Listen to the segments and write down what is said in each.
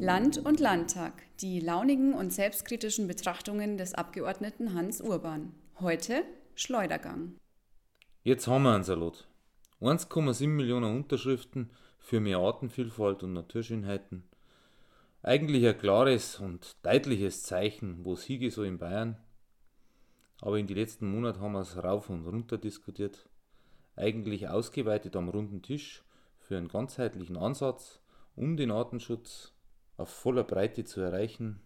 Land und Landtag, die launigen und selbstkritischen Betrachtungen des Abgeordneten Hans Urban. Heute Schleudergang. Jetzt haben wir einen Salat. 1,7 Millionen Unterschriften für mehr Artenvielfalt und Naturschönheiten. Eigentlich ein klares und deutliches Zeichen, wo Siege so in Bayern. Aber in den letzten Monaten haben wir es rauf und runter diskutiert. Eigentlich ausgeweitet am runden Tisch für einen ganzheitlichen Ansatz, um den Artenschutz auf voller Breite zu erreichen.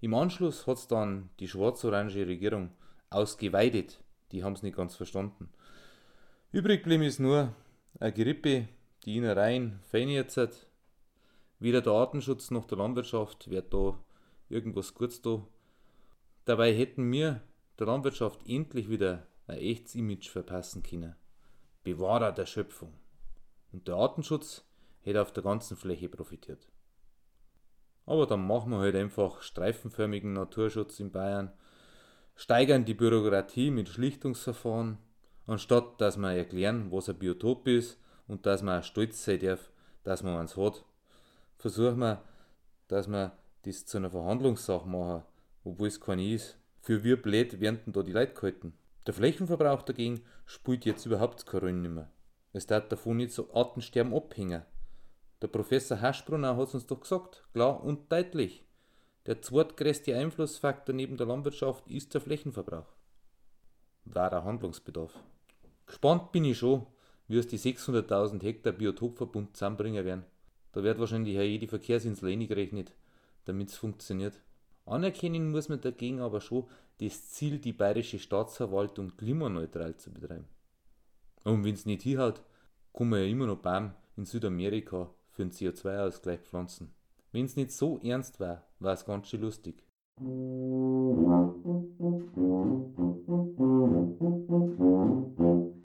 Im Anschluss hat es dann die schwarz-orange Regierung ausgeweidet. Die haben es nicht ganz verstanden. Übrig geblieben ist nur eine Gerippe, die Innereien hat. Weder der Artenschutz noch der Landwirtschaft wird da irgendwas kurz da. Dabei hätten wir der Landwirtschaft endlich wieder ein echtes Image verpassen können. Bewahrer der Schöpfung. Und der Artenschutz hätte auf der ganzen Fläche profitiert. Aber dann machen wir halt einfach streifenförmigen Naturschutz in Bayern, steigern die Bürokratie mit Schlichtungsverfahren, anstatt dass wir erklären, was ein Biotop ist und dass man stolz sein darf, dass man eins hat, versuchen wir, dass wir das zu einer Verhandlungssache machen, obwohl es keine ist. Für wie blöd werden denn da die Leute gehalten? Der Flächenverbrauch dagegen spielt jetzt überhaupt keine Rolle mehr. Es darf davon nicht so Artensterben abhängen. Der Professor Haschbrunner hat uns doch gesagt, klar und deutlich. Der zweitgrößte Einflussfaktor neben der Landwirtschaft ist der Flächenverbrauch. Wahrer Handlungsbedarf. Gespannt bin ich schon, wie es die 600.000 Hektar Biotopverbund zusammenbringen werden. Da wird wahrscheinlich auch jede Verkehrsinsel eingerechnet, damit es funktioniert. Anerkennen muss man dagegen aber schon das Ziel, die bayerische Staatsverwaltung klimaneutral zu betreiben. Und wenn es nicht hinhaut, kann man ja immer noch Baum in Südamerika für den CO2-Ausgleich pflanzen. Wenn es nicht so ernst war, war es ganz schön lustig.